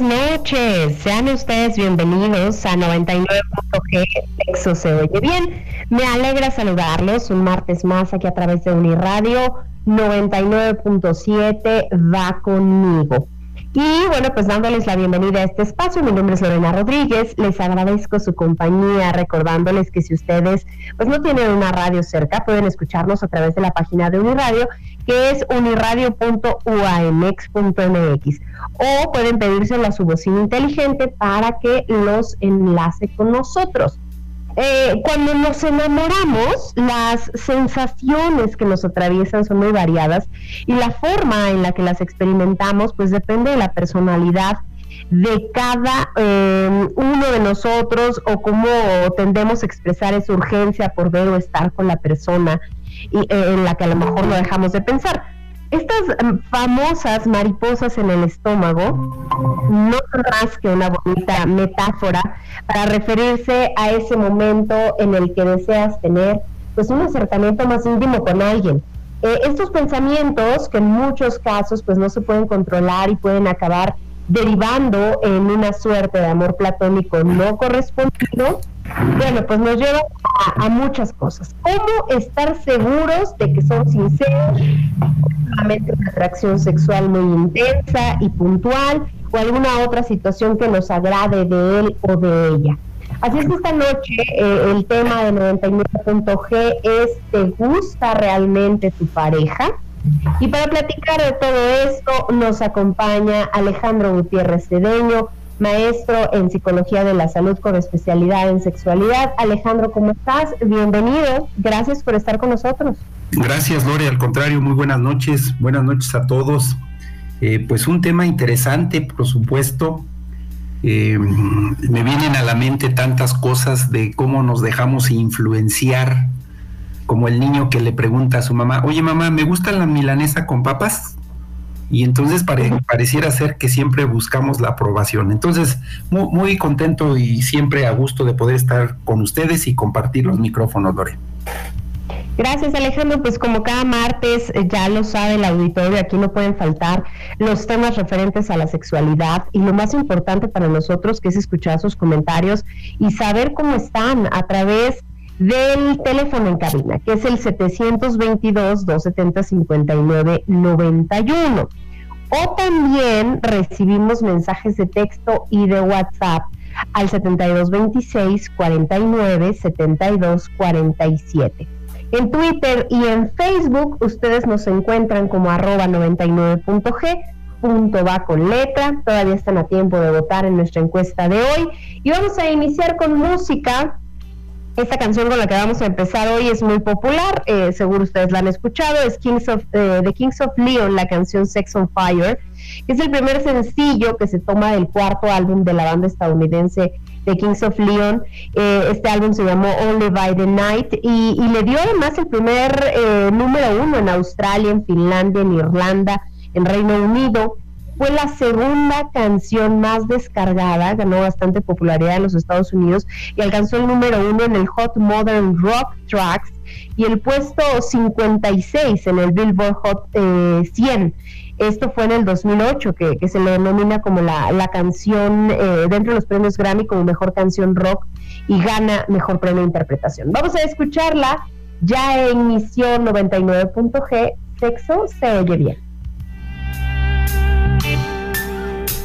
Noches, sean ustedes bienvenidos a 99.g Sexo se oye bien. Me alegra saludarlos un martes más aquí a través de Uniradio 99.7 va conmigo. Y bueno, pues dándoles la bienvenida a este espacio, mi nombre es Lorena Rodríguez, les agradezco su compañía, recordándoles que si ustedes pues no tienen una radio cerca, pueden escucharnos a través de la página de Uniradio, que es uniradio.uamx.mx, o pueden pedírselo a su bocina inteligente para que los enlace con nosotros. Eh, cuando nos enamoramos, las sensaciones que nos atraviesan son muy variadas y la forma en la que las experimentamos pues depende de la personalidad de cada eh, uno de nosotros o cómo tendemos a expresar esa urgencia por ver o estar con la persona y, eh, en la que a lo mejor no dejamos de pensar. Estas famosas mariposas en el estómago no son más que una bonita metáfora para referirse a ese momento en el que deseas tener pues un acercamiento más íntimo con alguien. Eh, estos pensamientos que en muchos casos pues no se pueden controlar y pueden acabar derivando en una suerte de amor platónico no correspondido, bueno, pues nos lleva a, muchas cosas. ¿Cómo estar seguros de que son sinceros? Solamente una atracción sexual muy intensa y puntual o alguna otra situación que nos agrade de él o de ella. Así es que esta noche eh, el tema de 99.g es ¿te gusta realmente tu pareja? Y para platicar de todo esto nos acompaña Alejandro Gutiérrez Cedeño, maestro en Psicología de la Salud con especialidad en sexualidad. Alejandro, ¿cómo estás? Bienvenido. Gracias por estar con nosotros. Gracias, Lore. Al contrario, muy buenas noches. Buenas noches a todos. Eh, pues un tema interesante, por supuesto. Eh, me vienen a la mente tantas cosas de cómo nos dejamos influenciar, como el niño que le pregunta a su mamá, oye mamá, ¿me gusta la milanesa con papas? Y entonces pareciera ser que siempre buscamos la aprobación. Entonces, muy, contento y siempre a gusto de poder estar con ustedes y compartir los micrófonos, Lore. Gracias Alejandro, pues como cada martes eh, ya lo sabe el auditorio, aquí no pueden faltar los temas referentes a la sexualidad y lo más importante para nosotros que es escuchar sus comentarios y saber cómo están a través del teléfono en cabina, que es el 722-270-5991. O también recibimos mensajes de texto y de WhatsApp al 7226 49 72 47. En Twitter y en Facebook ustedes nos encuentran como arroba 99.g punto va con letra. Todavía están a tiempo de votar en nuestra encuesta de hoy. Y vamos a iniciar con música. Esta canción con la que vamos a empezar hoy es muy popular, eh, seguro ustedes la han escuchado, es Kings of, eh, The Kings of Leon, la canción Sex on Fire, que es el primer sencillo que se toma del cuarto álbum de la banda estadounidense The Kings of Leon. Eh, este álbum se llamó Only by the Night y, y le dio además el primer número uno en Australia, en Finlandia, en Irlanda, en Reino Unido fue la segunda canción más descargada, ganó bastante popularidad en los Estados Unidos y alcanzó el número uno en el Hot Modern Rock Tracks y el puesto 56 en el Billboard Hot 100. Eh, Esto fue en el 2008, que, se le denomina como la, canción eh, dentro de los premios Grammy como mejor canción rock y gana mejor premio de interpretación. Vamos a escucharla ya en emisión 99.g, Sexo se oye bien.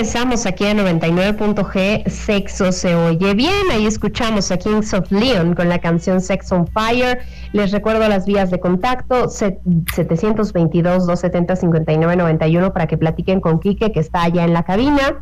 Regresamos aquí a 99.g, Sexo se oye bien. Ahí escuchamos a Kings of Leon con la canción Sex on Fire. Les recuerdo las vías de contacto: 722-270-5991 para que platiquen con Quique, que está allá en la cabina.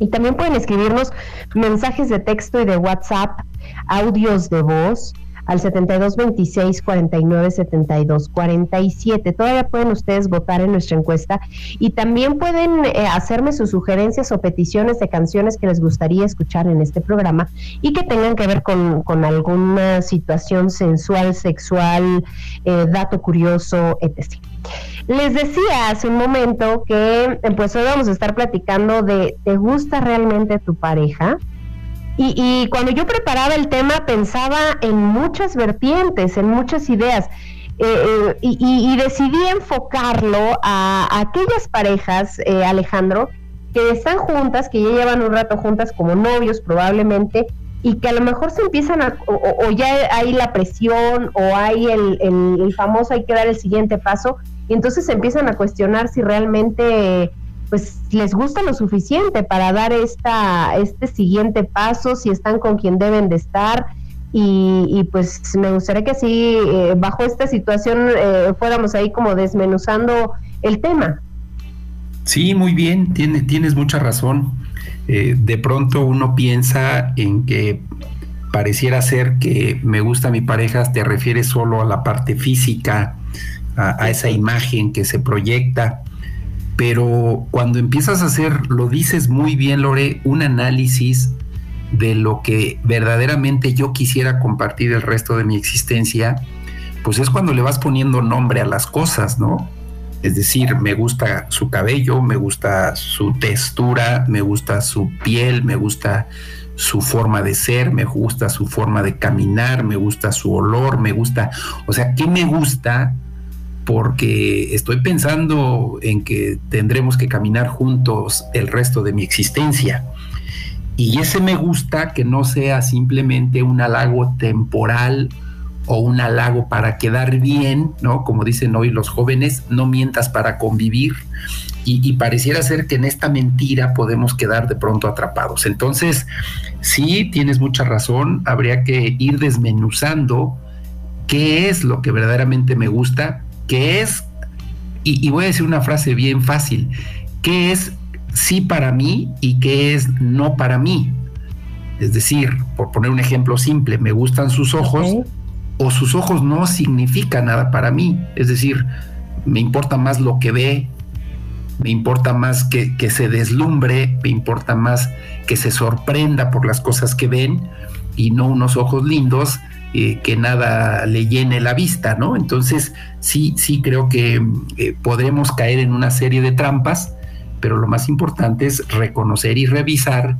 Y también pueden escribirnos mensajes de texto y de WhatsApp, audios de voz al 72 26 49 72 47. Todavía pueden ustedes votar en nuestra encuesta y también pueden eh, hacerme sus sugerencias o peticiones de canciones que les gustaría escuchar en este programa y que tengan que ver con, alguna situación sensual, sexual, eh, dato curioso, etc. Les decía hace un momento que pues hoy vamos a estar platicando de ¿te gusta realmente tu pareja? Y, cuando yo preparaba el tema pensaba en muchas vertientes, en muchas ideas. Eh, eh, y, decidí enfocarlo a, aquellas parejas, eh, Alejandro, que están juntas, que ya llevan un rato juntas como novios probablemente, y que a lo mejor se empiezan a, o, ya hay la presión, o hay el, el, famoso hay que dar el siguiente paso, y entonces se empiezan a cuestionar si realmente pues les gusta lo suficiente para dar esta, este siguiente paso, si están con quien deben de estar. Y, pues me gustaría que así, eh, bajo esta situación, eh, fuéramos ahí como desmenuzando el tema. Sí, muy bien, tiene, tienes mucha razón. Eh, de pronto uno piensa en que pareciera ser que me gusta mi pareja, te refieres solo a la parte física, a esa imagen que se proyecta pero cuando empiezas a hacer, lo dices muy bien, Lore, un análisis de lo que verdaderamente yo quisiera compartir el resto de mi existencia, pues es cuando le vas poniendo nombre a las cosas, ¿no? Es decir, me gusta su cabello, me gusta su textura, me gusta su piel, me gusta su forma de ser, me gusta su forma de caminar, me gusta su olor, me gusta, o sea, ¿qué me gusta? Porque estoy pensando en que tendremos que caminar juntos el resto de mi existencia. Y ese me gusta que no sea simplemente un halago temporal o un halago para quedar bien, ¿no? Como dicen hoy los jóvenes, no mientas para convivir. Y, pareciera ser que en esta mentira podemos quedar de pronto atrapados. Entonces, sí, tienes mucha razón, habría que ir desmenuzando qué es lo que verdaderamente me gusta que es, y, voy a decir una frase bien fácil, que es sí para mí y qué es no para mí. Es decir, por poner un ejemplo simple, me gustan sus ojos o sus ojos no significan nada para mí. Es decir, me importa más lo que ve, me importa más que, que, se deslumbre, me importa más que se sorprenda por las cosas que ven y no unos ojos lindos eh, que nada le llene la vista, ¿no? Entonces, sí, sí creo que eh, podremos caer en una serie de trampas, pero lo más importante es reconocer y revisar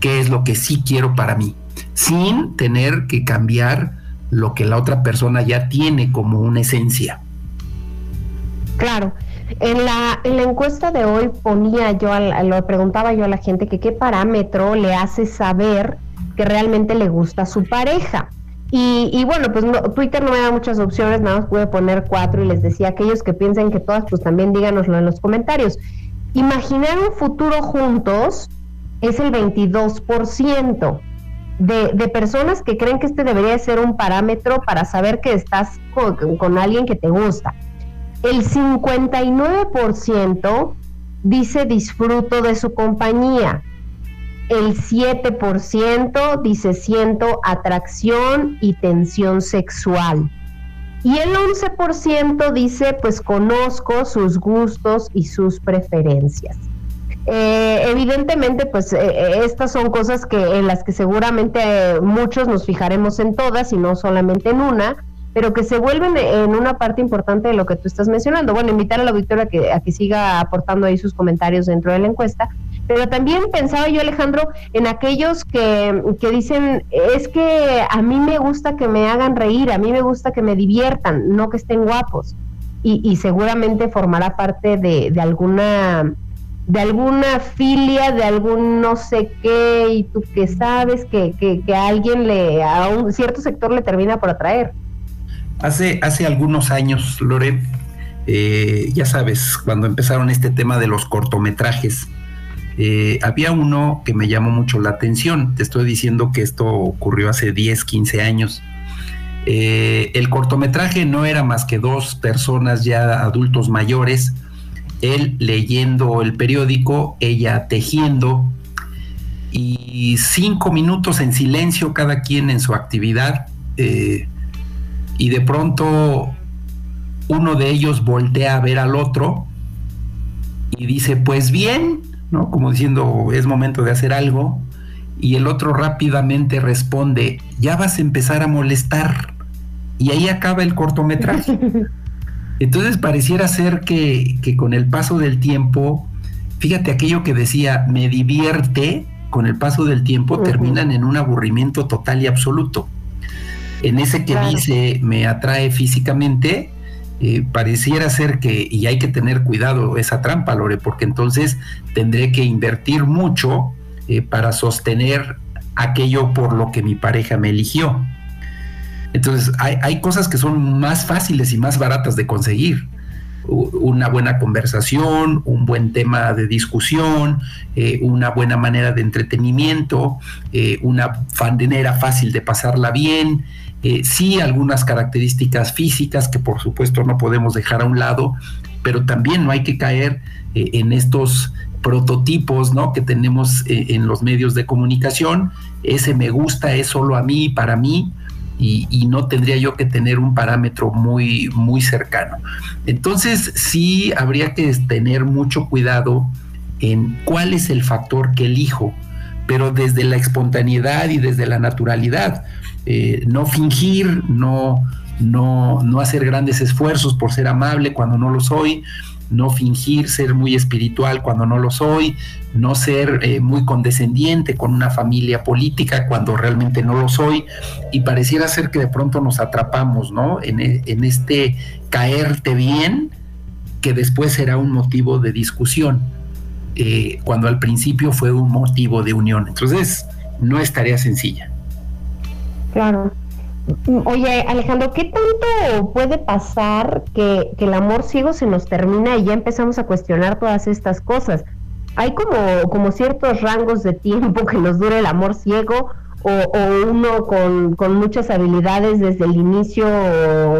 qué es lo que sí quiero para mí, sin tener que cambiar lo que la otra persona ya tiene como una esencia. Claro. En la, en la encuesta de hoy ponía yo, lo preguntaba yo a la gente que qué parámetro le hace saber que realmente le gusta a su pareja. Y, bueno, pues Twitter no me da muchas opciones, nada más pude poner cuatro y les decía aquellos que piensen que todas, pues también díganoslo en los comentarios. Imaginar un futuro juntos es el 22% de, de personas que creen que este debería ser un parámetro para saber que estás con, con alguien que te gusta. El 59% dice disfruto de su compañía el 7% dice siento atracción y tensión sexual. Y el 11% dice pues conozco sus gustos y sus preferencias. Eh, evidentemente, pues eh, eh, estas son cosas que en las que seguramente muchos nos fijaremos en todas y no solamente en una, pero que se vuelven en una parte importante de lo que tú estás mencionando. Bueno, invitar a la auditoría que, a que siga aportando ahí sus comentarios dentro de la encuesta, pero también pensaba yo, Alejandro, en aquellos que, dicen, es que a mí me gusta que me hagan reír, a mí me gusta que me diviertan, no que estén guapos. Y, seguramente formará parte de, alguna de alguna filia, de algún no sé qué, y tú que sabes que, que, a alguien le, a un cierto sector le termina por atraer. Hace, hace algunos años, Lore, eh, ya sabes, cuando empezaron este tema de los cortometrajes, Eh, había uno que me llamó mucho la atención. Te estoy diciendo que esto ocurrió hace 10, 15 años. Eh, el cortometraje no era más que dos personas ya adultos mayores, él leyendo el periódico, ella tejiendo y cinco minutos en silencio cada quien en su actividad eh, y de pronto uno de ellos voltea a ver al otro y dice pues bien, ¿no? Como diciendo es momento de hacer algo y el otro rápidamente responde ya vas a empezar a molestar y ahí acaba el cortometraje. Entonces pareciera ser que, con el paso del tiempo, fíjate aquello que decía, me divierte, con el paso del tiempo terminan en un aburrimiento total y absoluto. En ese que dice, me atrae físicamente, eh, pareciera ser que, y hay que tener cuidado esa trampa, Lore, porque entonces tendré que invertir mucho eh, para sostener aquello por lo que mi pareja me eligió. Entonces, hay, cosas que son más fáciles y más baratas de conseguir una buena conversación, un buen tema de discusión, eh, una buena manera de entretenimiento, una fandenera fácil de pasarla bien, eh, sí algunas características físicas que por supuesto no podemos dejar a un lado, pero también no hay que caer en estos prototipos ¿no? que tenemos en los medios de comunicación, ese me gusta es solo a mí, para mí, y, no tendría yo que tener un parámetro muy, muy cercano. Entonces sí habría que tener mucho cuidado en cuál es el factor que elijo, pero desde la espontaneidad y desde la naturalidad. Eh, no fingir, no, no, no hacer grandes esfuerzos por ser amable cuando no lo soy, no fingir ser muy espiritual cuando no lo soy, no ser eh, muy condescendiente con una familia política cuando realmente no lo soy, y pareciera ser que de pronto nos atrapamos, ¿no? En, e, este caerte bien, que después será un motivo de discusión, eh, cuando al principio fue un motivo de unión. Entonces, no es tarea sencilla. Claro. Oye, Alejandro, ¿qué tanto puede pasar que, el amor ciego se nos termina y ya empezamos a cuestionar todas estas cosas? ¿Hay como, como ciertos rangos de tiempo que nos dure el amor ciego o, uno con, muchas habilidades desde el inicio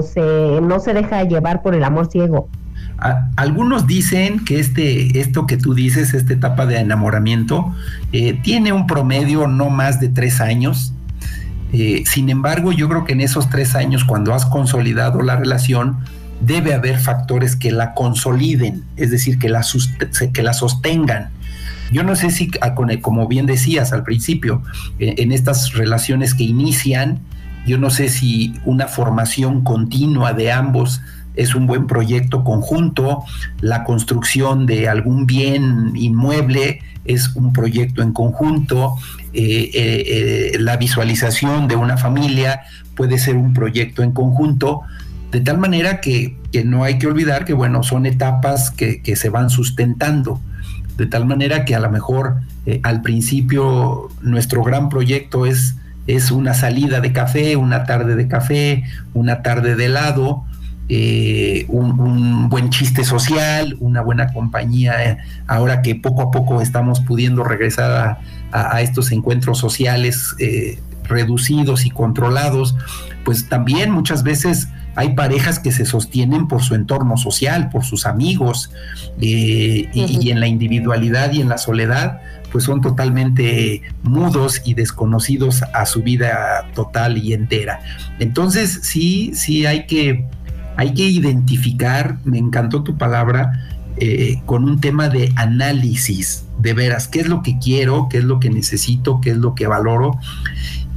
se, no se deja llevar por el amor ciego? algunos dicen que este, esto que tú dices, esta etapa de enamoramiento, eh, tiene un promedio no más de tres años eh, sin embargo, yo creo que en esos tres años, cuando has consolidado la relación, debe haber factores que la consoliden, es decir, que la, que la sostengan. Yo no sé si, ah, como bien decías al principio, eh, en estas relaciones que inician, yo no sé si una formación continua de ambos es un buen proyecto conjunto, la construcción de algún bien inmueble es un proyecto en conjunto, eh, eh, eh, la visualización de una familia puede ser un proyecto en conjunto, de tal manera que, no hay que olvidar que, bueno, son etapas que, se van sustentando, de tal manera que a lo mejor al principio nuestro gran proyecto es, es una salida de café, una tarde de café, una tarde de helado, eh, un, buen chiste social, una buena compañía, eh, ahora que poco a poco estamos pudiendo regresar a, estos encuentros sociales eh, reducidos y controlados, pues también muchas veces hay parejas que se sostienen por su entorno social, por sus amigos, y, y, en la individualidad y en la soledad, pues son totalmente mudos y desconocidos a su vida total y entera. Entonces sí, sí hay que hay que identificar, me encantó tu palabra, eh, con un tema de análisis, de veras, qué es lo que quiero, qué es lo que necesito, qué es lo que valoro.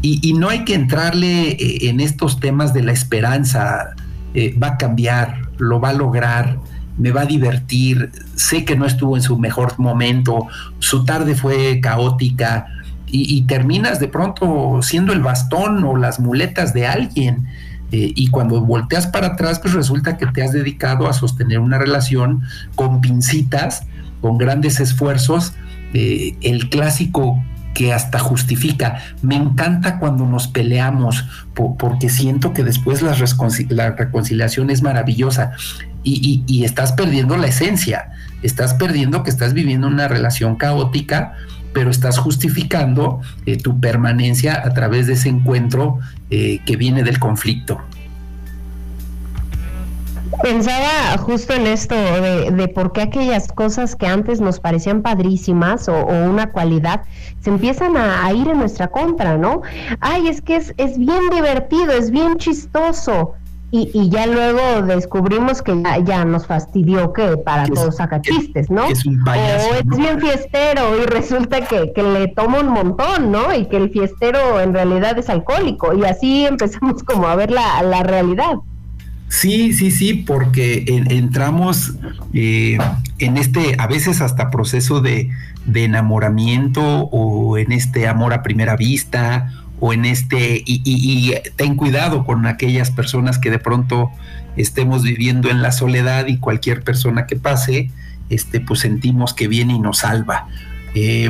Y, no hay que entrarle eh, en estos temas de la esperanza, eh, va a cambiar, lo va a lograr, me va a divertir, sé que no estuvo en su mejor momento, su tarde fue caótica y terminas de pronto siendo el bastón o las muletas de alguien eh, y cuando volteas para atrás, pues resulta que te has dedicado a sostener una relación con pincitas, con grandes esfuerzos, eh, el clásico que hasta justifica. Me encanta cuando nos peleamos porque siento que después la, reconciliación es maravillosa. y, estás perdiendo la esencia, estás perdiendo que estás viviendo una relación caótica, pero estás justificando eh, tu permanencia a través de ese encuentro eh, que viene del conflicto. Pensaba justo en esto de, por qué aquellas cosas que antes nos parecían padrísimas o, una cualidad se empiezan a, ir en nuestra contra, ¿no? Ay, es que es, es bien divertido, es bien chistoso. Y, ya luego descubrimos que ya, nos fastidió que para todos saca chistes, ¿no? Es un payaso, o es bien fiestero y resulta que, le toma un montón, ¿no? Y que el fiestero en realidad es alcohólico. Y así empezamos como a ver la, la realidad. Sí, sí, sí, porque entramos eh, en este, a veces hasta proceso de, enamoramiento o en este amor a primera vista o en este, y, ten cuidado con aquellas personas que de pronto estemos viviendo en la soledad y cualquier persona que pase, este, pues sentimos que viene y nos salva. Eh,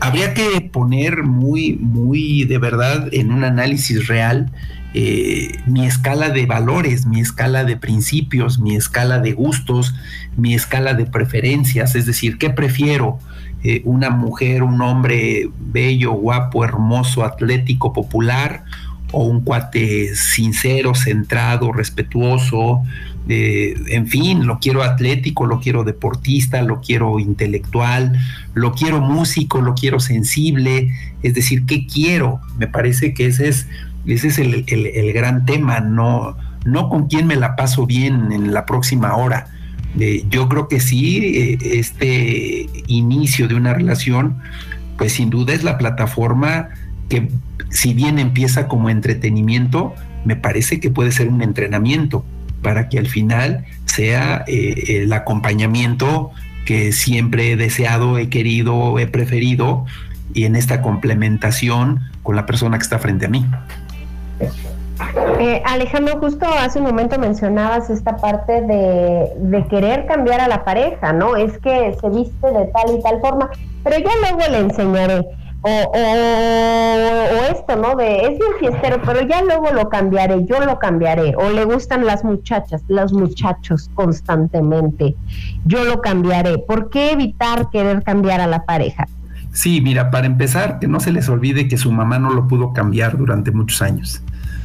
habría que poner muy, muy de verdad en un análisis real eh, mi escala de valores, mi escala de principios, mi escala de gustos, mi escala de preferencias, es decir, ¿qué prefiero? Eh, ¿Una mujer, un hombre bello, guapo, hermoso, atlético, popular? ¿O un cuate sincero, centrado, respetuoso? Eh, en fin, lo quiero atlético, lo quiero deportista, lo quiero intelectual, lo quiero músico, lo quiero sensible, es decir, ¿qué quiero? Me parece que ese es ese es el, gran tema, no, no con quién me la paso bien en la próxima hora. Eh, yo creo que sí, eh, este inicio de una relación, pues sin duda es la plataforma que si bien empieza como entretenimiento, me parece que puede ser un entrenamiento para que al final sea eh, el acompañamiento que siempre he deseado, he querido, he preferido y en esta complementación con la persona que está frente a mí. Eh, Alejandro, justo hace un momento mencionabas esta parte de, querer cambiar a la pareja, ¿no? Es que se viste de tal y tal forma, pero ya luego le enseñaré. O, esto, ¿no? De es bien fiestero, pero ya luego lo cambiaré, yo lo cambiaré. O le gustan las muchachas, los muchachos constantemente, yo lo cambiaré. ¿Por qué evitar querer cambiar a la pareja? Sí, mira, para empezar, que no se les olvide que su mamá no lo pudo cambiar durante muchos años.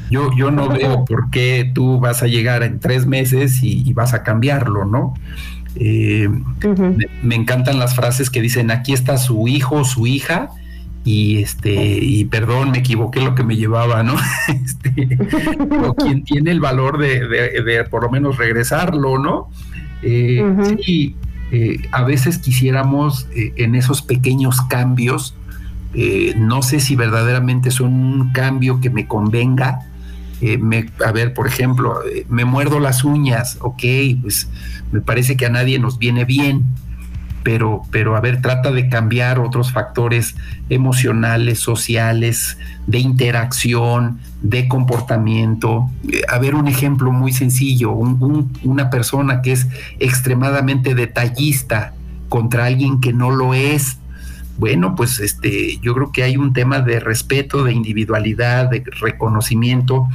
Yo, yo no veo por qué tú vas a llegar en tres meses y, vas a cambiarlo, ¿no? Eh, me, encantan las frases que dicen aquí está su hijo, su hija, y este, y perdón, me equivoqué lo que me llevaba, ¿no? Este, o quien tiene el valor de, por lo menos regresarlo, ¿no? Eh, sí, eh, a veces quisiéramos eh, en esos pequeños cambios, eh, no sé si verdaderamente son un cambio que me convenga. a ver, por ejemplo, me muerdo las uñas, ok, pues me parece que a nadie nos viene bien, pero, pero a ver, trata de cambiar otros factores emocionales, sociales, de interacción, de comportamiento. A ver, un ejemplo muy sencillo, una persona que es extremadamente detallista contra alguien que no lo es. Bueno, pues este, yo creo que hay un tema de respeto, de individualidad, de reconocimiento.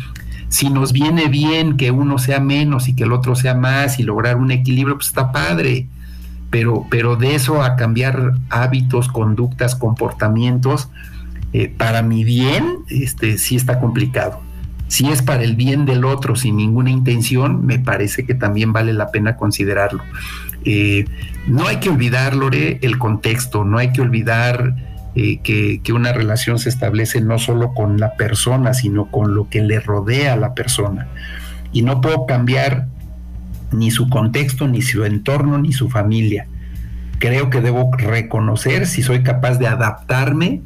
Si nos viene bien que uno sea menos y que el otro sea más y lograr un equilibrio, pues está padre pero, pero de eso a cambiar hábitos, conductas, comportamientos, eh, para mi bien, este, sí está complicado. Si es para el bien del otro sin ninguna intención, me parece que también vale la pena considerarlo. Eh, no hay que olvidar, Lore, el contexto, no hay que olvidar eh, que, que, una relación se establece no solo con la persona, sino con lo que le rodea a la persona. Y no puedo cambiar ni su contexto, ni su entorno, ni su familia. Creo que debo reconocer si soy capaz de adaptarme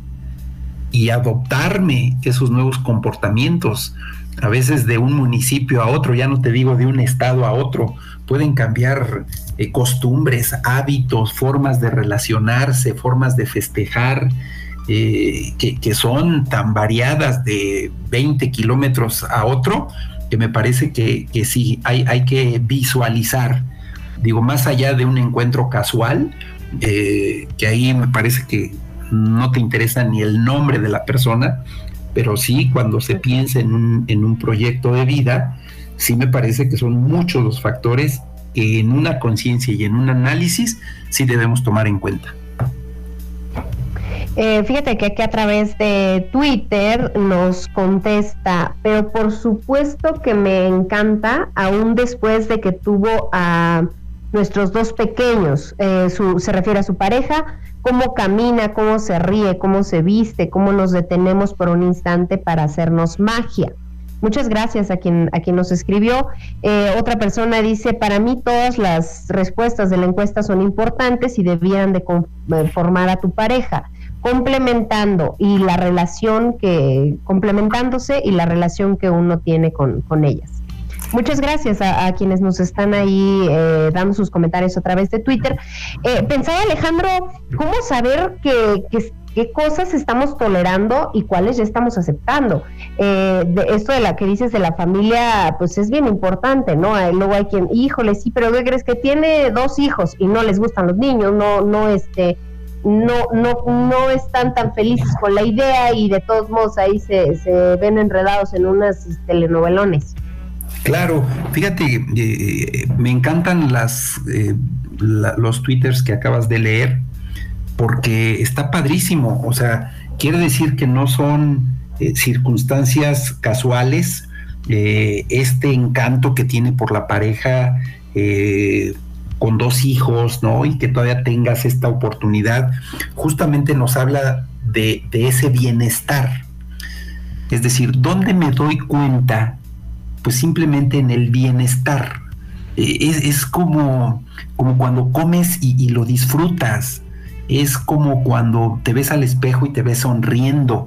y adoptarme esos nuevos comportamientos. A veces de un municipio a otro, ya no te digo de un estado a otro, pueden cambiar eh, costumbres, hábitos, formas de relacionarse, formas de festejar, eh, que, que, son tan variadas de 20 kilómetros a otro, que me parece que, sí, hay, hay, que visualizar, digo, más allá de un encuentro casual, eh, que ahí me parece que no te interesa ni el nombre de la persona, pero sí cuando se piensa en un, en un proyecto de vida, sí me parece que son muchos los factores que en una conciencia y en un análisis sí debemos tomar en cuenta. Eh, fíjate que aquí a través de Twitter nos contesta, pero por supuesto que me encanta, aún después de que tuvo a nuestros dos pequeños, eh, se refiere a su pareja, cómo camina, cómo se ríe, cómo se viste, cómo nos detenemos por un instante para hacernos magia. Muchas gracias a quien, a quien nos escribió. Eh, otra persona dice, para mí todas las respuestas de la encuesta son importantes y debían de formar a tu pareja complementando y la relación que, complementándose y la relación que uno tiene con, ellas. Muchas gracias a, quienes nos están ahí eh, dando sus comentarios a través de Twitter. Eh, pensaba Alejandro, ¿cómo saber qué cosas estamos tolerando y cuáles ya estamos aceptando? Eh, de esto de la que dices de la familia, pues es bien importante, ¿no? luego hay quien, híjole, sí, pero ¿qué crees que tiene dos hijos y no les gustan los niños? No, no, este no, no, no están tan felices con la idea y de todos modos ahí se, se ven enredados en unas telenovelones. Claro, fíjate, eh, me encantan las, eh, los twitters que acabas de leer porque está padrísimo, o sea, quiere decir que no son eh, circunstancias casuales, este encanto que tiene por la pareja con dos hijos, ¿no? Y que todavía tengas esta oportunidad, justamente nos habla de, ese bienestar. Es decir, ¿dónde me doy cuenta? Pues simplemente en el bienestar. E, es, como, como cuando comes y, lo disfrutas. Es como cuando te ves al espejo y te ves sonriendo.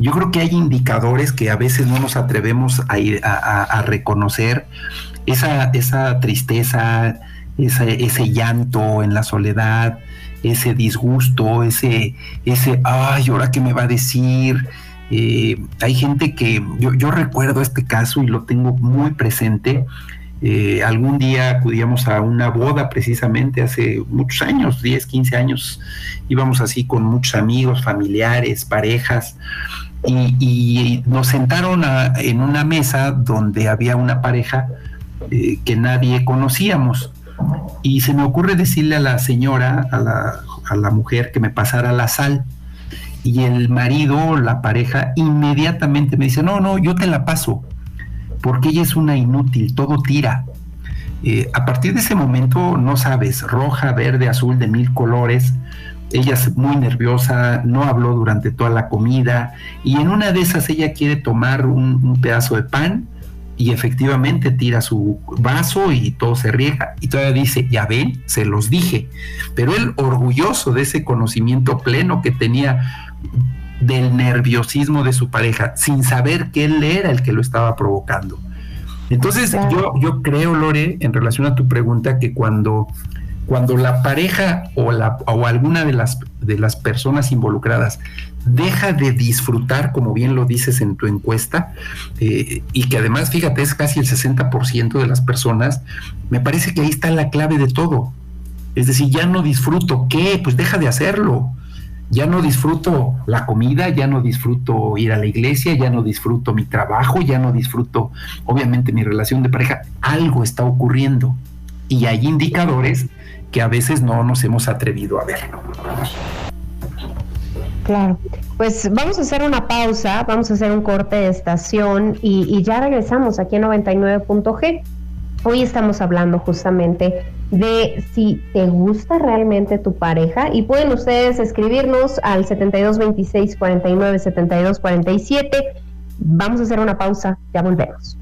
Yo creo que hay indicadores que a veces no nos atrevemos a, ir a, reconocer. Esa, esa tristeza, ese, llanto en la soledad, ese disgusto, ese, ese, ay, ahora qué me va a decir. Eh, hay gente que, yo, recuerdo este caso y lo tengo muy presente. Eh, algún día acudíamos a una boda precisamente hace muchos años, 10, 15 años, íbamos así con muchos amigos, familiares, parejas, y, nos sentaron en una mesa donde había una pareja eh, que nadie conocíamos. Y se me ocurre decirle a la señora, a la, mujer, que me pasara la sal. Y el marido, la pareja, inmediatamente me dice, no, no, yo te la paso, porque ella es una inútil, todo tira. Eh, a partir de ese momento, no sabes, roja, verde, azul, de mil colores, ella es muy nerviosa, no habló durante toda la comida y en una de esas ella quiere tomar un pedazo de pan y efectivamente tira su vaso y todo se riega. Y todavía dice, ya ven, se los dije. Pero él orgulloso de ese conocimiento pleno que tenía del nerviosismo de su pareja, sin saber que él era el que lo estaba provocando. Entonces yo, yo creo, Lore, en relación a tu pregunta, que cuando, cuando la pareja o, la, o alguna de las, de las personas involucradas deja de disfrutar, como bien lo dices en tu encuesta, eh, y que además, fíjate, es casi el 60% de las personas, me parece que ahí está la clave de todo. Es decir, ya no disfruto, ¿qué? Pues deja de hacerlo. Ya no disfruto la comida, ya no disfruto ir a la iglesia, ya no disfruto mi trabajo, ya no disfruto, obviamente, mi relación de pareja. Algo está ocurriendo. Y hay indicadores que a veces no nos hemos atrevido a verlo. Claro. Pues vamos a hacer una pausa, vamos a hacer un corte de estación y, ya regresamos aquí en 99.g. Hoy estamos hablando justamente de si te gusta realmente tu pareja y pueden ustedes escribirnos al 7226 49 72 47. Vamos a hacer una pausa, ya volvemos.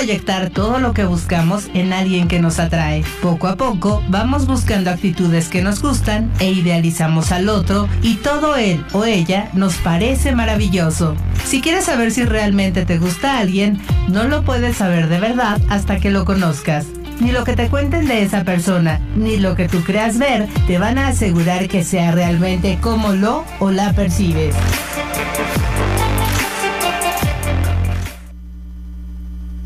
Proyectar todo lo que buscamos en alguien que nos atrae. Poco a poco vamos buscando actitudes que nos gustan e idealizamos al otro y todo él o ella nos parece maravilloso. Si quieres saber si realmente te gusta alguien, no lo puedes saber de verdad hasta que lo conozcas. Ni lo que te cuenten de esa persona, ni lo que tú creas ver, te van a asegurar que sea realmente como lo o la percibes.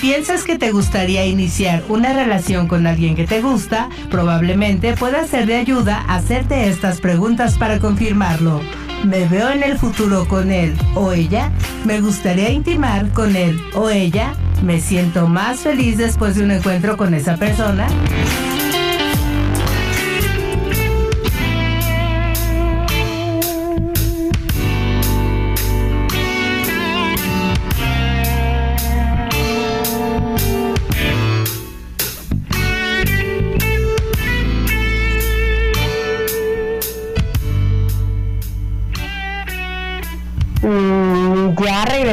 Piensas que te gustaría iniciar una relación con alguien que te gusta, probablemente pueda ser de ayuda hacerte estas preguntas para confirmarlo. ¿Me veo en el futuro con él o ella? ¿Me gustaría intimar con él o ella? ¿Me siento más feliz después de un encuentro con esa persona?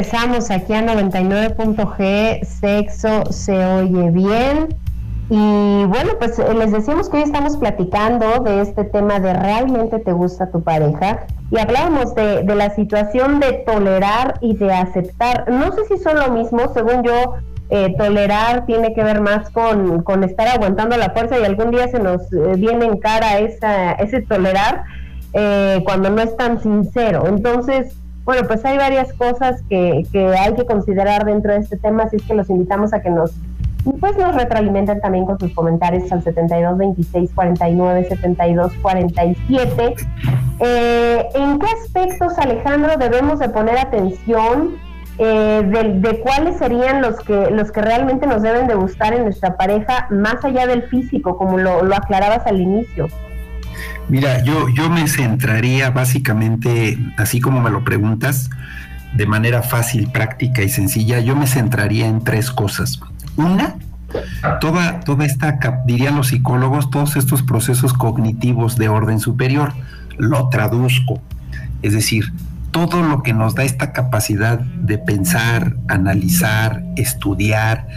Regresamos aquí a 99.g, sexo se oye bien. Y bueno, pues eh, les decimos que hoy estamos platicando de este tema de realmente te gusta tu pareja y hablábamos de, la situación de tolerar y de aceptar. No sé si son lo mismo, según yo, eh, tolerar tiene que ver más con, con, estar aguantando la fuerza y algún día se nos eh, viene en cara esa, ese tolerar cuando no es tan sincero. Entonces, bueno, pues hay varias cosas que, hay que considerar dentro de este tema, así es que los invitamos a que nos pues nos también con sus comentarios al 72 26 49 72 47. ¿En qué aspectos, Alejandro, debemos de poner atención eh, de, cuáles serían los que los que realmente nos deben de gustar en nuestra pareja, más allá del físico, como lo, lo aclarabas al inicio? Mira, yo, yo me centraría básicamente, así como me lo preguntas, de manera fácil, práctica y sencilla, yo me centraría en tres cosas. Una, toda, toda esta, dirían los psicólogos, todos estos procesos cognitivos de orden superior, lo traduzco. Es decir, todo lo que nos da esta capacidad de pensar, analizar, estudiar,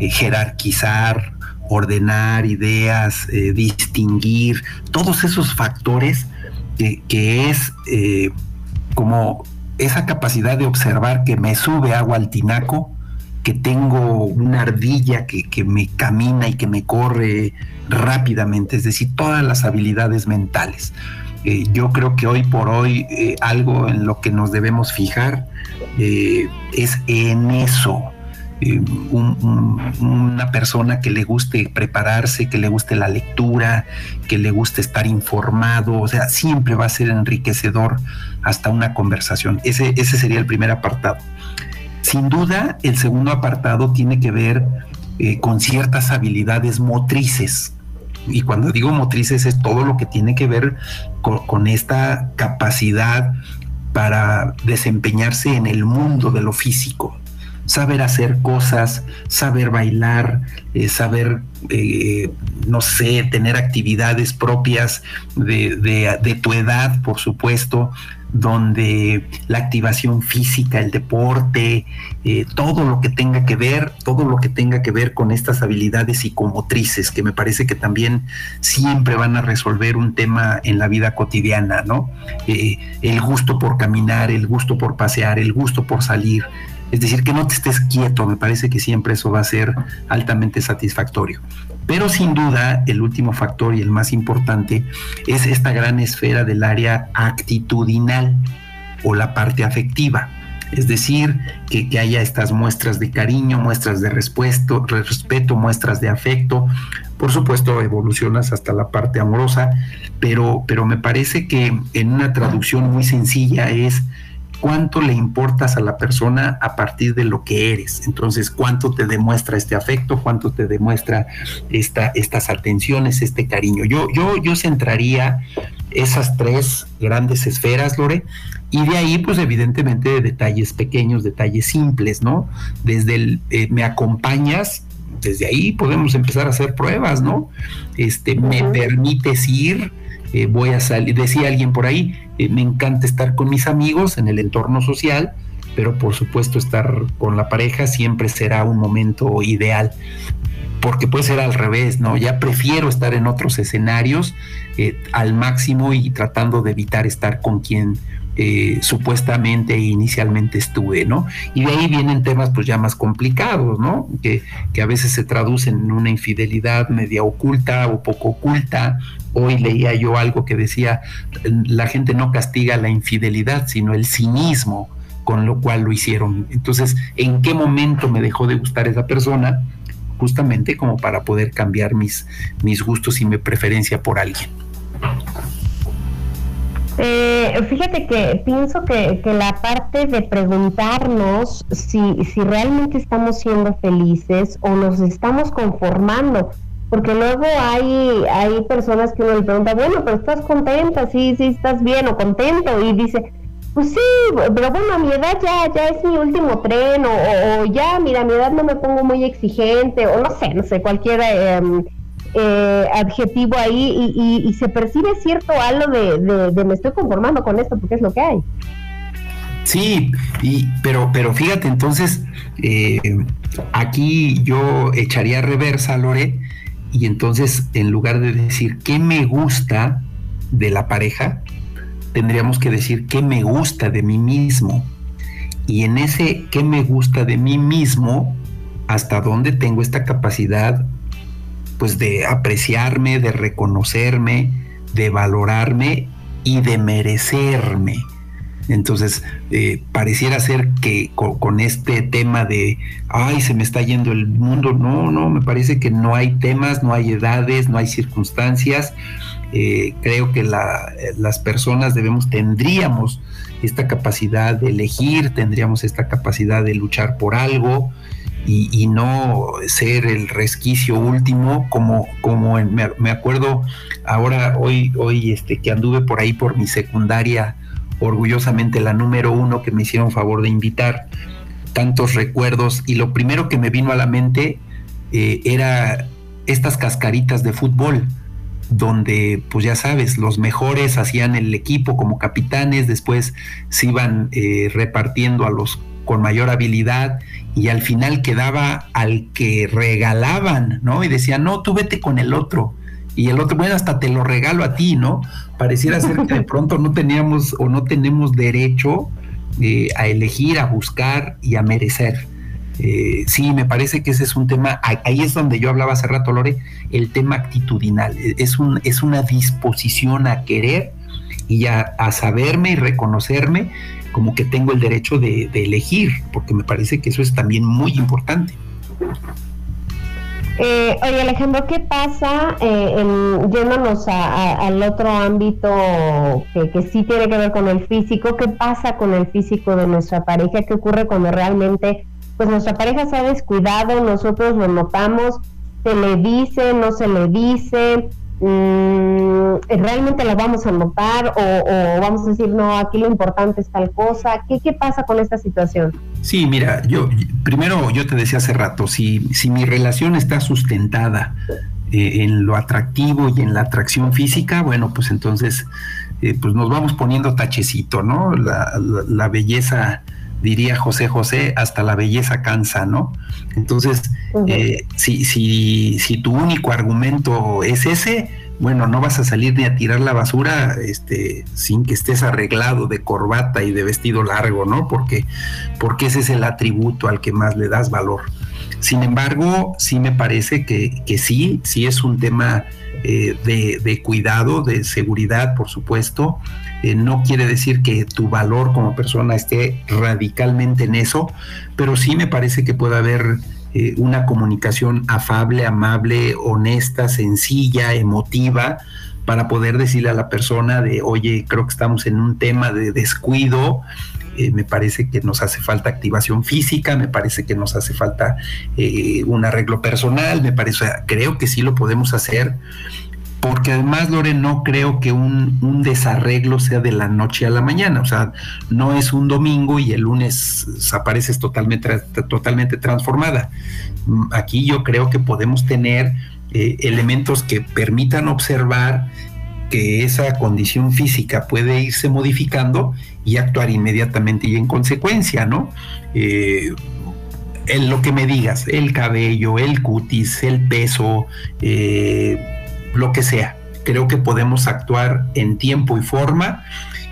eh, jerarquizar, ordenar ideas, eh, distinguir, todos esos factores que, es eh, como esa capacidad de observar que me sube agua al tinaco, que tengo una ardilla que, me camina y que me corre rápidamente, es decir, todas las habilidades mentales. Eh, yo creo que hoy por hoy algo en lo que nos debemos fijar es en eso, eh, una persona que le guste prepararse, que le guste la lectura, que le guste estar informado, o sea, siempre va a ser enriquecedor hasta una conversación. Ese, ese sería el primer apartado. Sin duda, el segundo apartado tiene que ver eh, con ciertas habilidades motrices. Y cuando digo motrices es todo lo que tiene que ver con esta capacidad para desempeñarse en el mundo de lo físico saber hacer cosas, saber bailar, eh, saber, eh, no sé, tener actividades propias de, tu edad, por supuesto, donde la activación física, el deporte, eh, todo lo que tenga que ver, todo lo que tenga que ver con estas habilidades psicomotrices, que me parece que también siempre van a resolver un tema en la vida cotidiana, ¿no? el gusto por caminar, el gusto por pasear, el gusto por salir, es decir, que no te estés quieto, me parece que siempre eso va a ser altamente satisfactorio. Pero sin duda, el último factor y el más importante es esta gran esfera del área actitudinal o la parte afectiva. Es decir, que, haya estas muestras de cariño, muestras de respeto, respeto, muestras de afecto. Por supuesto, evolucionas hasta la parte amorosa, pero, pero me parece que en una traducción muy sencilla es cuánto le importas a la persona a partir de lo que eres. Entonces, cuánto te demuestra este afecto, cuánto te demuestra esta, estas atenciones, este cariño. Yo, yo, yo centraría esas tres grandes esferas, Lore, y de ahí, pues evidentemente, detalles pequeños, detalles simples, ¿no? Desde el eh, me acompañas, desde ahí podemos empezar a hacer pruebas, ¿no? Este, me permites ir, eh, voy a salir, decía alguien por ahí, eh, me encanta estar con mis amigos en el entorno social, pero por supuesto estar con la pareja siempre será un momento ideal. porque puede ser al revés, ¿no? Ya prefiero estar en otros escenarios eh, al máximo y tratando de evitar estar con quien eh, supuestamente e inicialmente estuve, ¿no? Y de ahí vienen temas pues ya más complicados, ¿no? Que, que a veces se traducen en una infidelidad media oculta o poco oculta. Hoy leía yo algo que decía, la gente no castiga la infidelidad, sino el cinismo con lo cual lo hicieron. Entonces, ¿en qué momento me dejó de gustar esa persona? Justamente como para poder cambiar mis, mis gustos y mi preferencia por alguien. Eh, fíjate que pienso que, la parte de preguntarnos si, si realmente estamos siendo felices o nos estamos conformando, porque luego hay, hay personas que uno le pregunta, bueno, pero estás contenta, sí, sí, estás bien o contento, y dice, pues sí, pero bueno, mi edad ya, ya es mi último tren, o, ya, mira, mi edad no me pongo muy exigente, o no sé, no sé, cualquier em, eh, adjetivo ahí, y, se percibe cierto algo de, me estoy conformando con esto porque es lo que hay. Sí, y, pero, pero fíjate, entonces, eh, aquí yo echaría reversa, Lore, y entonces en lugar de decir qué me gusta de la pareja, tendríamos que decir qué me gusta de mí mismo. Y en ese qué me gusta de mí mismo, hasta dónde tengo esta capacidad pues de apreciarme, de reconocerme, de valorarme y de merecerme. Entonces, eh, pareciera ser que con, este tema de, ay, se me está yendo el mundo, no, no, me parece que no hay temas, no hay edades, no hay circunstancias. Eh, creo que las personas debemos, tendríamos esta capacidad de elegir, tendríamos esta capacidad de luchar por algo y, no ser el resquicio último, como, como me, acuerdo ahora, hoy, hoy este, que anduve por ahí por mi secundaria, orgullosamente la número uno que me hicieron favor de invitar, tantos recuerdos y lo primero que me vino a la mente eh, era estas cascaritas de fútbol donde, pues ya sabes, los mejores hacían el equipo como capitanes, después se iban eh, repartiendo a los con mayor habilidad y al final quedaba al que regalaban, ¿no? Y decían, no, tú vete con el otro. Y el otro, bueno, hasta te lo regalo a ti, ¿no? Pareciera ser que de pronto no teníamos o no tenemos derecho eh, a elegir, a buscar y a merecer. Eh, sí, me parece que ese es un tema, ahí es donde yo hablaba hace rato, Lore, el tema actitudinal, e, es, un, es una disposición a querer y a, a saberme y reconocerme como que tengo el derecho de, elegir, porque me parece que eso es también muy importante. Eh, oye Alejandro, ¿qué pasa eh, en, yéndonos al otro ámbito que, que, sí tiene que ver con el físico? ¿Qué pasa con el físico de nuestra pareja? ¿Qué ocurre cuando realmente pues nuestra pareja se ha descuidado, nosotros lo notamos, se le dice, no se le dice, realmente lo vamos a notar o, vamos a decir, no, aquí lo importante es tal cosa. ¿Qué, qué pasa con esta situación? Sí, mira, yo primero yo te decía hace rato, si, si mi relación está sustentada eh, en lo atractivo y en la atracción física, bueno, pues entonces eh, pues nos vamos poniendo tachecito, ¿no? la, la belleza diría José José, hasta la belleza cansa, ¿no? Entonces, eh, si, si, si tu único argumento es ese, bueno, no vas a salir ni a tirar la basura este, sin que estés arreglado de corbata y de vestido largo, ¿no? Porque, porque ese es el atributo al que más le das valor. Sin embargo, sí me parece que, que sí, sí es un tema eh, de, cuidado, de seguridad, por supuesto, eh, no quiere decir que tu valor como persona esté radicalmente en eso, pero sí me parece que puede haber eh, una comunicación afable, amable, honesta, sencilla, emotiva, para poder decirle a la persona de, oye, creo que estamos en un tema de descuido, eh, me parece que nos hace falta activación física, me parece que nos hace falta un arreglo personal, me parece, creo que sí lo podemos hacer porque además, Lore, no creo que un, desarreglo sea de la noche a la mañana, o sea, no es un domingo y el lunes apareces totalmente, totalmente transformada. Aquí yo creo que podemos tener eh, elementos que permitan observar que esa condición física puede irse modificando y actuar inmediatamente y en consecuencia, ¿no? Eh, en lo que me digas, el cabello, el cutis, el peso, eh, lo que sea. Creo que podemos actuar en tiempo y forma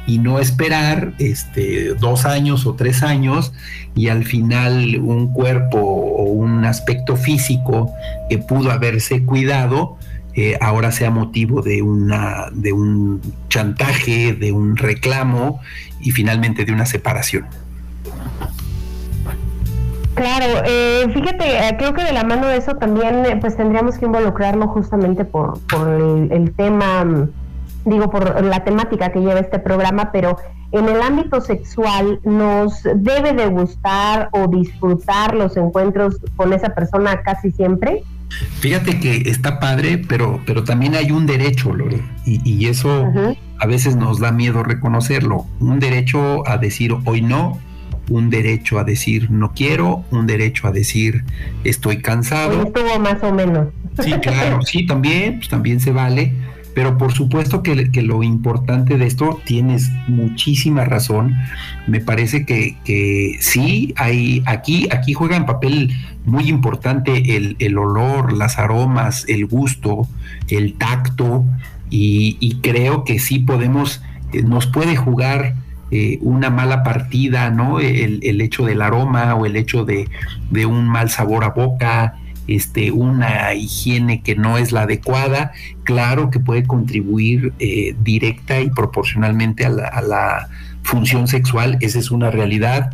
y no esperar este, dos años o tres años y al final un cuerpo o un aspecto físico que pudo haberse cuidado eh, ahora sea motivo de, una, de un chantaje, de un reclamo y finalmente de una separación. Claro, eh, fíjate, eh, creo que de la mano de eso también pues tendríamos que involucrarlo justamente por, por el, tema, mm, digo, por la temática que lleva este programa, pero en el ámbito sexual nos debe de gustar o disfrutar los encuentros con esa persona casi siempre. Fíjate que está padre, pero, pero también hay un derecho, Lore, y, eso a veces nos da miedo reconocerlo. Un derecho a decir hoy no, un derecho a decir no quiero, un derecho a decir estoy cansado. Hoy estuvo más o menos. Sí, claro, sí, también, pues también se vale. Pero por supuesto que, lo importante de esto, tienes muchísima razón. Me parece que, que sí, hay, aquí, aquí juega en papel muy importante el, olor, las aromas, el gusto, el tacto, y, creo que sí podemos, eh, nos puede jugar eh, una mala partida, ¿no? El, hecho del aroma o el hecho de, de un mal sabor a boca, este, una higiene que no es la adecuada, claro que puede contribuir eh, directa y proporcionalmente a la, función sexual, esa es una realidad.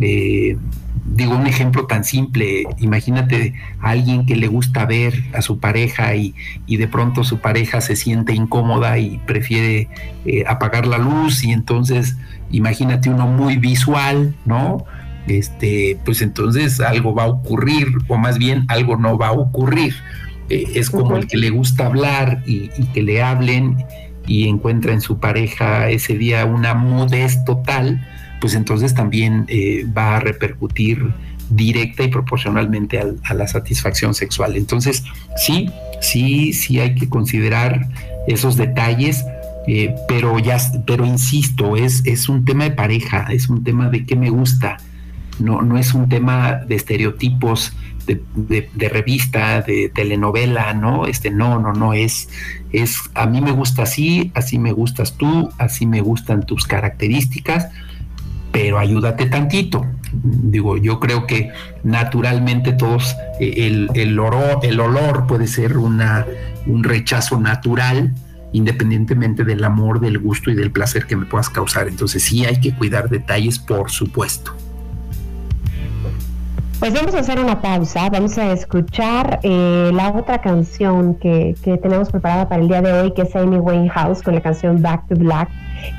Eh, digo un ejemplo tan simple, imagínate a alguien que le gusta ver a su pareja y, de pronto su pareja se siente incómoda y prefiere eh, apagar la luz y entonces imagínate uno muy visual, ¿no? este, pues entonces algo va a ocurrir, o más bien algo no va a ocurrir. Eh, es como el que le gusta hablar y, que le hablen y encuentra en su pareja ese día una mudez total, pues entonces también eh, va a repercutir directa y proporcionalmente a, la satisfacción sexual. Entonces, sí, sí, sí hay que considerar esos detalles, eh, pero ya, pero insisto, es, es un tema de pareja, es un tema de qué me gusta, no, no es un tema de estereotipos de, revista, de telenovela, ¿no? Este, no, no, no, es, es, a mí me gusta así, así me gustas tú, así me gustan tus características, pero ayúdate tantito. Digo, yo creo que naturalmente todos, eh, el, el, el olor puede ser una, un rechazo natural, independientemente del amor, del gusto y del placer que me puedas causar. Entonces sí hay que cuidar detalles, por supuesto. Pues vamos a hacer una pausa, vamos a escuchar eh, la otra canción que, que, tenemos preparada para el día de hoy, que es Amy Winehouse con la canción Back to Black,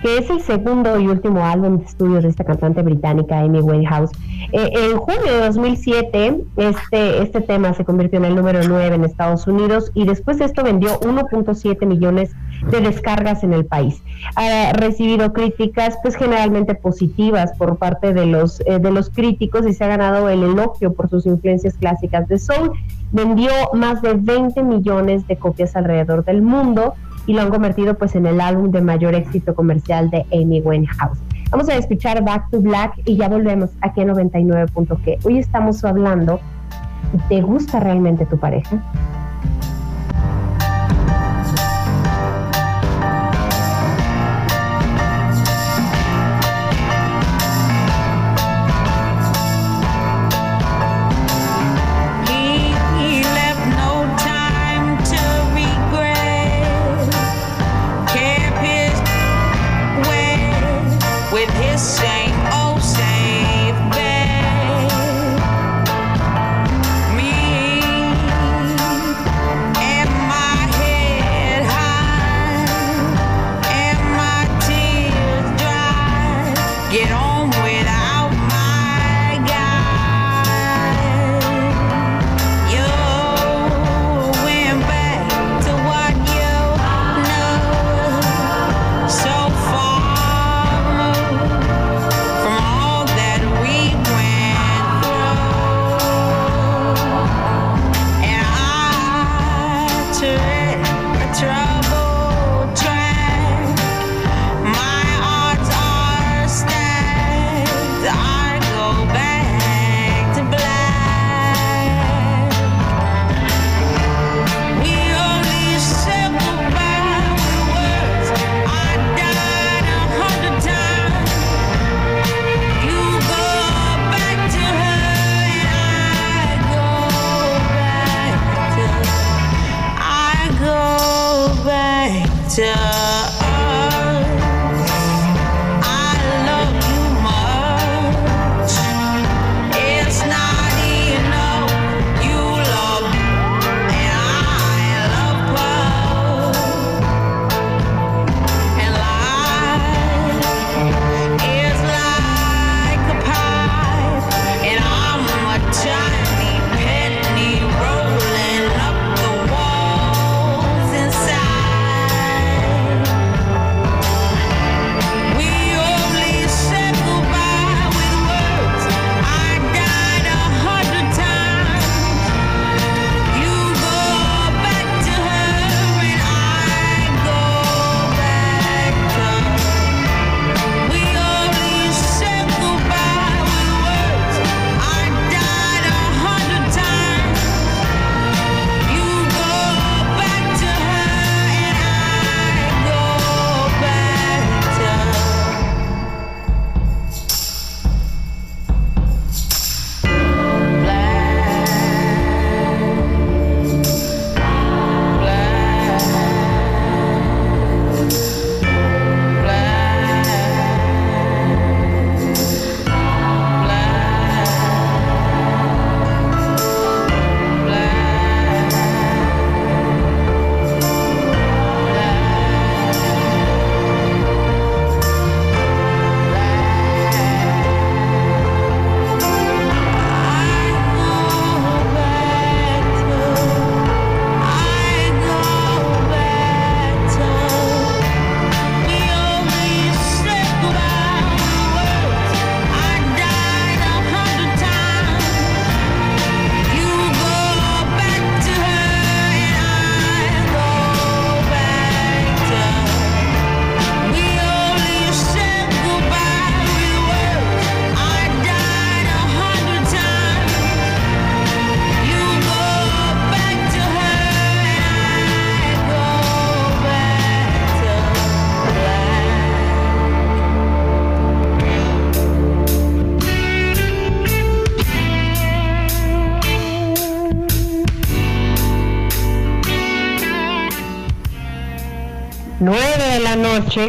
que es el segundo y último álbum de estudios de esta cantante británica, Amy Winehouse. Eh, en junio de 2007, este, este tema se convirtió en el número 9 en Estados Unidos y después de esto vendió 1.7 millones de descargas en el país. Ha recibido críticas pues generalmente positivas por parte de los, eh, de los críticos y se ha ganado el elogio por sus influencias clásicas de soul. Vendió más de 20 millones de copias alrededor del mundo y lo han convertido pues en el álbum de mayor éxito comercial de Amy Winehouse. Vamos a escuchar Back to Black y ya volvemos aquí a 99.g. Hoy estamos hablando, ¿te gusta realmente tu pareja?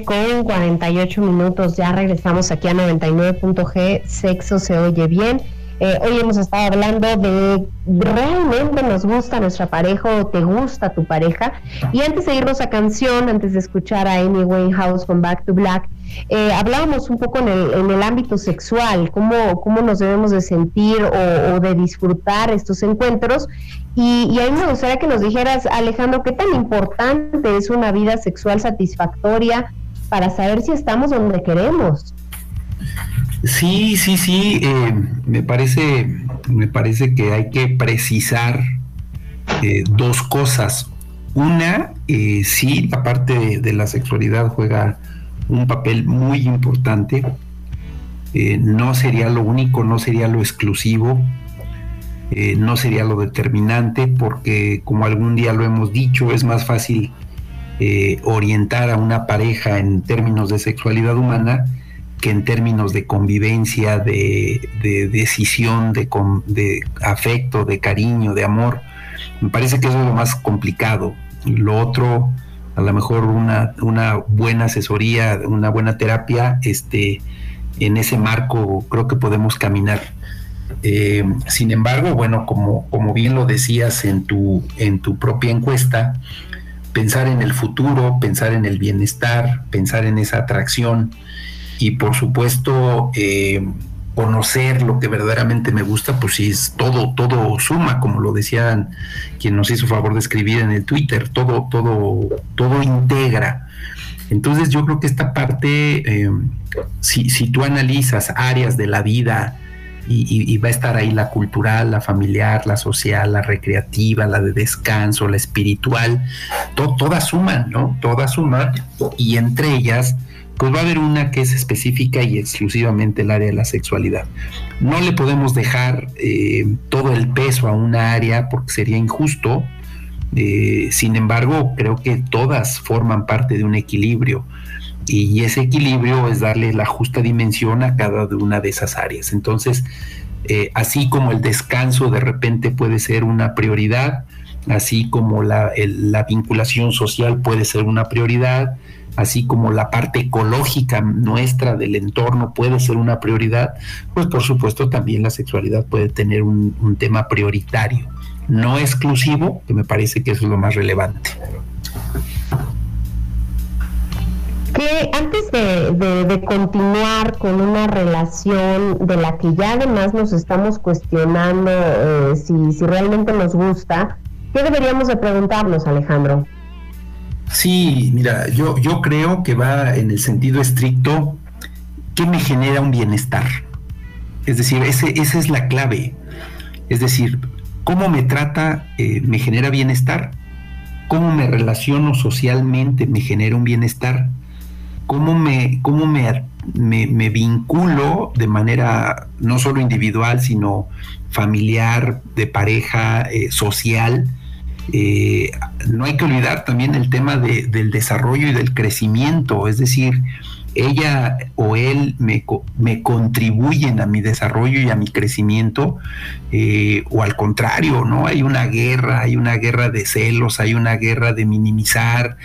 Con 48 minutos. Ya regresamos aquí a 99.g. Sexo se oye bien. Eh, hoy hemos estado hablando de realmente nos gusta nuestra pareja o te gusta tu pareja. Y antes de irnos a canción, antes de escuchar a Amy Winehouse con Back to Black, eh, hablábamos un poco en el, en el ámbito sexual, cómo, cómo nos debemos de sentir o, de disfrutar estos encuentros. Y, y a mí me gustaría que nos dijeras, Alejandro, qué tan importante es una vida sexual satisfactoria para saber si estamos donde queremos. Sí, sí, sí. Eh, me parece, me parece que hay que precisar eh, dos cosas. Una, eh, sí, la parte de, la sexualidad juega un papel muy importante. no sería lo único, no sería lo exclusivo, no sería lo determinante, porque como algún día lo hemos dicho, es más fácil orientar a una pareja en términos de sexualidad humana que en términos de convivencia, de, decisión, de, de, afecto, de cariño, de amor. Me parece que eso es lo más complicado. Lo otro, a lo mejor una, una buena asesoría, una buena terapia, este, en ese marco creo que podemos caminar. Eh, sin embargo, bueno, como, como bien lo decías en tu, en tu propia encuesta, pensar en el futuro, pensar en el bienestar, pensar en esa atracción, y por supuesto eh, conocer lo que verdaderamente me gusta, pues sí, es todo, todo suma, como lo decían quien nos hizo favor de escribir en el Twitter, todo, todo, todo integra. Entonces yo creo que esta parte, eh, si, si, tú analizas áreas de la vida y, va a estar ahí la cultural, la familiar, la social, la recreativa, la de descanso, la espiritual, todas suman, ¿no? Todas suman y entre ellas pues va a haber una que es específica y exclusivamente el área de la sexualidad. No le podemos dejar eh, todo el peso a una área porque sería injusto. Eh, sin embargo, creo que todas forman parte de un equilibrio y ese equilibrio es darle la justa dimensión a cada una de esas áreas. Entonces, eh, así como el descanso de repente puede ser una prioridad, así como la vinculación social puede ser una prioridad, así como la parte ecológica nuestra del entorno puede ser una prioridad, pues por supuesto también la sexualidad puede tener un, tema prioritario, no exclusivo, que me parece que eso es lo más relevante. Que antes de, continuar con una relación de la que ya además nos estamos cuestionando eh, si, si realmente nos gusta, ¿qué deberíamos de preguntarnos, Alejandro? Sí, mira, yo, yo creo que va en el sentido estricto, ¿qué me genera un bienestar? Es decir, ese, esa es la clave. Es decir, ¿cómo me trata eh, me genera bienestar? ¿Cómo me relaciono socialmente me genera un bienestar? ¿Cómo me, cómo me, me, vinculo de manera no solo individual, sino familiar, de pareja, eh, social? Eh, no hay que olvidar también el tema del desarrollo y del crecimiento, es decir, ella o él me, contribuyen a mi desarrollo y a mi crecimiento, eh, o al contrario, ¿no? Hay una guerra, hay una guerra de celos, hay una guerra de minimizar,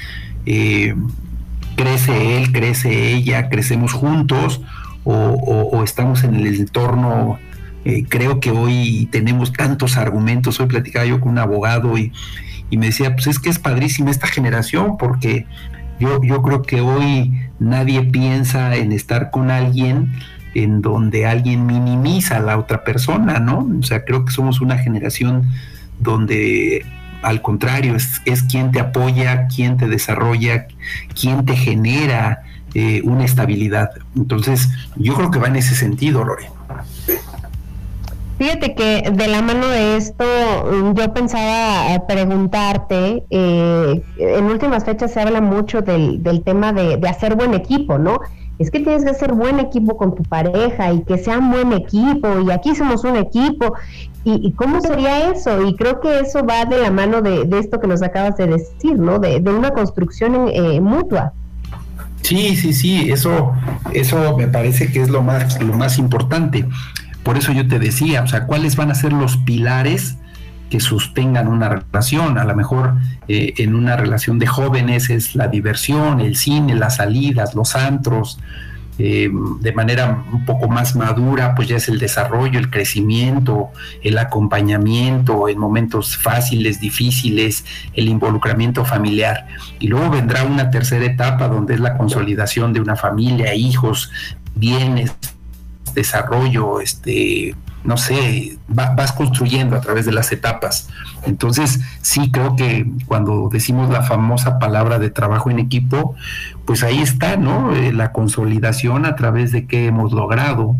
crece él, crece ella, crecemos juntos, o estamos en el entorno eh, creo que hoy tenemos tantos argumentos. Hoy platicaba yo con un abogado y, me decía, pues es que es padrísima esta generación porque yo, yo creo que hoy nadie piensa en estar con alguien en donde alguien minimiza a la otra persona, ¿no? O sea, creo que somos una generación donde al contrario, es, es quien te apoya, quien te desarrolla, quien te genera eh, una estabilidad. Entonces, yo creo que va en ese sentido, Lore. Fíjate que de la mano de esto mm, yo pensaba eh, preguntarte, eh, en últimas fechas se habla mucho del, tema de, hacer buen equipo, ¿no? Es que tienes que hacer buen equipo con tu pareja y que sean buen equipo y aquí somos un equipo. ¿Y, cómo sería eso? Y creo que eso va de la mano de, esto que nos acabas de decir, ¿no? De, una construcción eh, mutua. Sí, sí, sí, eso, eso me parece que es lo más, lo más importante. Por eso yo te decía, o sea, cuáles van a ser los pilares que sostengan una relación. A lo mejor eh, en una relación de jóvenes es la diversión, el cine, las salidas, los antros. Eh, de manera un poco más madura, pues ya es el desarrollo, el crecimiento, el acompañamiento en momentos fáciles, difíciles, el involucramiento familiar. Y luego vendrá una tercera etapa donde es la consolidación de una familia, hijos, bienes, desarrollo, este, no sé, vas construyendo a través de las etapas. Entonces, sí creo que cuando decimos la famosa palabra de trabajo en equipo, pues ahí está, ¿no? Eh, la consolidación a través de qué hemos logrado.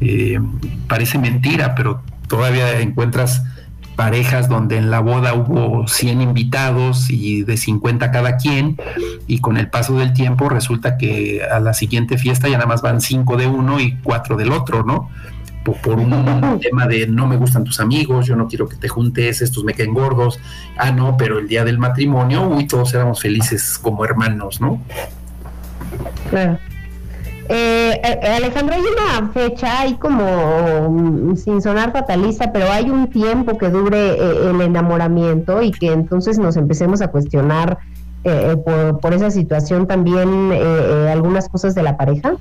Eh, parece mentira, pero todavía encuentras parejas donde en la boda hubo 100 invitados y de 50 cada quien y con el paso del tiempo resulta que a la siguiente fiesta ya nada más van 5 de uno y 4 del otro, ¿no? Por, un tema de no me gustan tus amigos, yo no quiero que te juntes, estos me queden gordos, ah no, pero el día del matrimonio, uy, todos éramos felices como hermanos, ¿no? Claro. Eh, eh, Alejandro, hay una fecha, hay como, mm, sin sonar fatalista, pero hay un tiempo que dure eh, el enamoramiento y que entonces nos empecemos a cuestionar por, por, esa situación también algunas cosas de la pareja.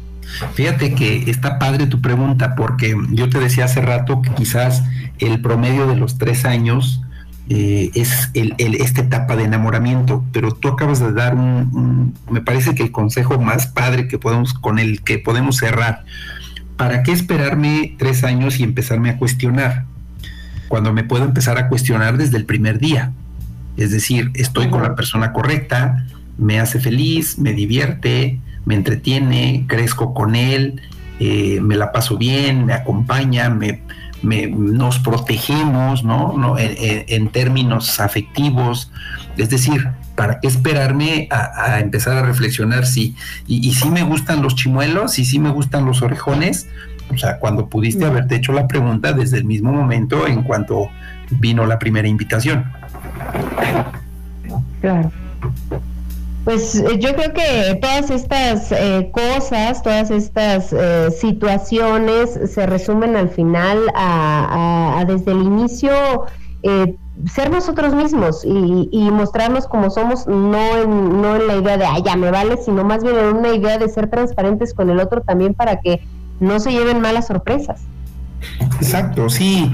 Fíjate que está padre tu pregunta, porque yo te decía hace rato que quizás el promedio de los tres años eh, es el, esta etapa de enamoramiento, pero tú acabas de dar un, me parece que el consejo más padre que podemos, con el que podemos cerrar. ¿Para qué esperarme tres años y empezarme a cuestionar? Cuando me puedo empezar a cuestionar desde el primer día. Es decir, estoy con la persona correcta, me hace feliz, me divierte, me entretiene, crezco con él, eh, me la paso bien, me acompaña, me, nos protegemos, ¿no? En, términos afectivos. Es decir, ¿para qué esperarme a, empezar a reflexionar si, y, si me gustan los chimuelos, y si me gustan los orejones? O sea, cuando pudiste haberte hecho la pregunta desde el mismo momento en cuanto vino la primera invitación. Claro. Pues eh, yo creo que todas estas eh, cosas, todas estas eh, situaciones se resumen al final a, desde el inicio ser nosotros mismos y, mostrarnos como somos, no en, no en la idea de, ah, ya me vale, sino más bien en una idea de ser transparentes con el otro también para que no se lleven malas sorpresas. Exacto, sí.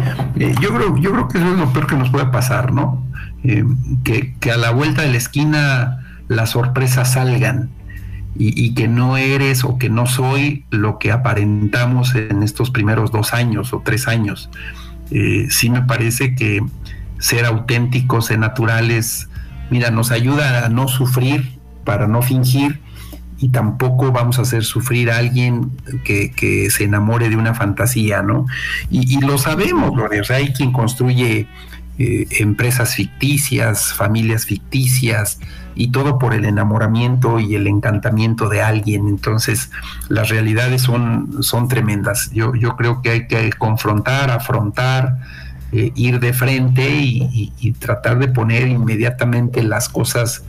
yo creo, yo creo que eso es lo peor que nos puede pasar, ¿no? Que, que a la vuelta de la esquina las sorpresas salgan y, que no eres o que no soy lo que aparentamos en estos primeros dos años o tres años. Eh, sí me parece que ser auténticos, ser naturales, mira, nos ayuda a no sufrir, para no fingir, y tampoco vamos a hacer sufrir a alguien que, se enamore de una fantasía, ¿no? Y, lo sabemos, Gloria, o hay quien construye eh, empresas ficticias, familias ficticias, y todo por el enamoramiento y el encantamiento de alguien. Entonces, las realidades son, son tremendas. Yo, yo creo que hay que confrontar, afrontar, eh, ir de frente y, y tratar de poner inmediatamente las cosas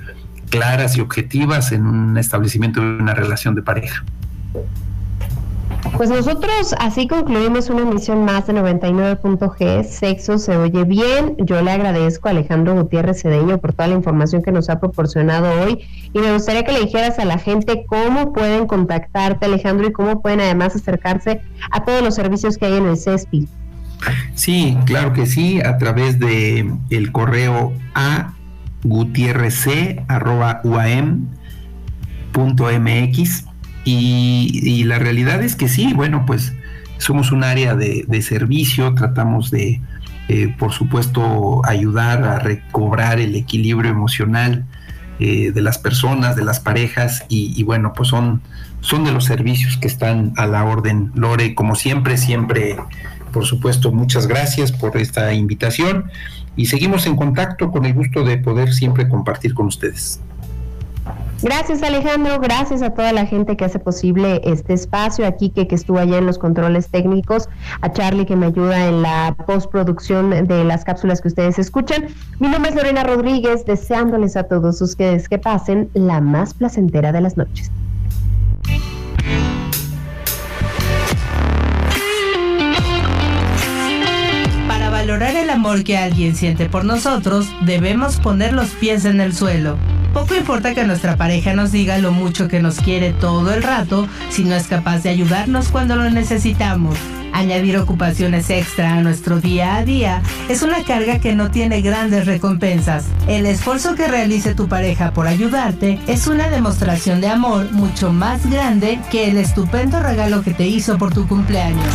claras y objetivas en un establecimiento de una relación de pareja. Pues nosotros así concluimos una emisión más de 99.g. Sexo se oye bien. Yo le agradezco a Alejandro Gutiérrez Cedeño por toda la información que nos ha proporcionado hoy. Y me gustaría que le dijeras a la gente cómo pueden contactarte, Alejandro, y cómo pueden además acercarse a todos los servicios que hay en el CESPI. Sí, claro que sí, a través de el correo a gutierrec.uam.mx y, la realidad es que sí, bueno, pues somos un área de, servicio, tratamos de, eh, por supuesto, ayudar a recobrar el equilibrio emocional eh, de las personas, de las parejas, y, bueno, pues son, son de los servicios que están a la orden. Lore, como siempre, siempre, por supuesto, muchas gracias por esta invitación y seguimos en contacto con el gusto de poder siempre compartir con ustedes. Gracias Alejandro, gracias a toda la gente que hace posible este espacio, aquí que, que estuvo allá en los controles técnicos, a Charlie que me ayuda en la postproducción de las cápsulas que ustedes escuchan. Mi nombre es Lorena Rodríguez, deseándoles a todos ustedes que pasen la más placentera de las noches. Para valorar el amor que alguien siente por nosotros, debemos poner los pies en el suelo. Poco importa que nuestra pareja nos diga lo mucho que nos quiere todo el rato si no es capaz de ayudarnos cuando lo necesitamos. Añadir ocupaciones extra a nuestro día a día es una carga que no tiene grandes recompensas. El esfuerzo que realice tu pareja por ayudarte es una demostración de amor mucho más grande que el estupendo regalo que te hizo por tu cumpleaños.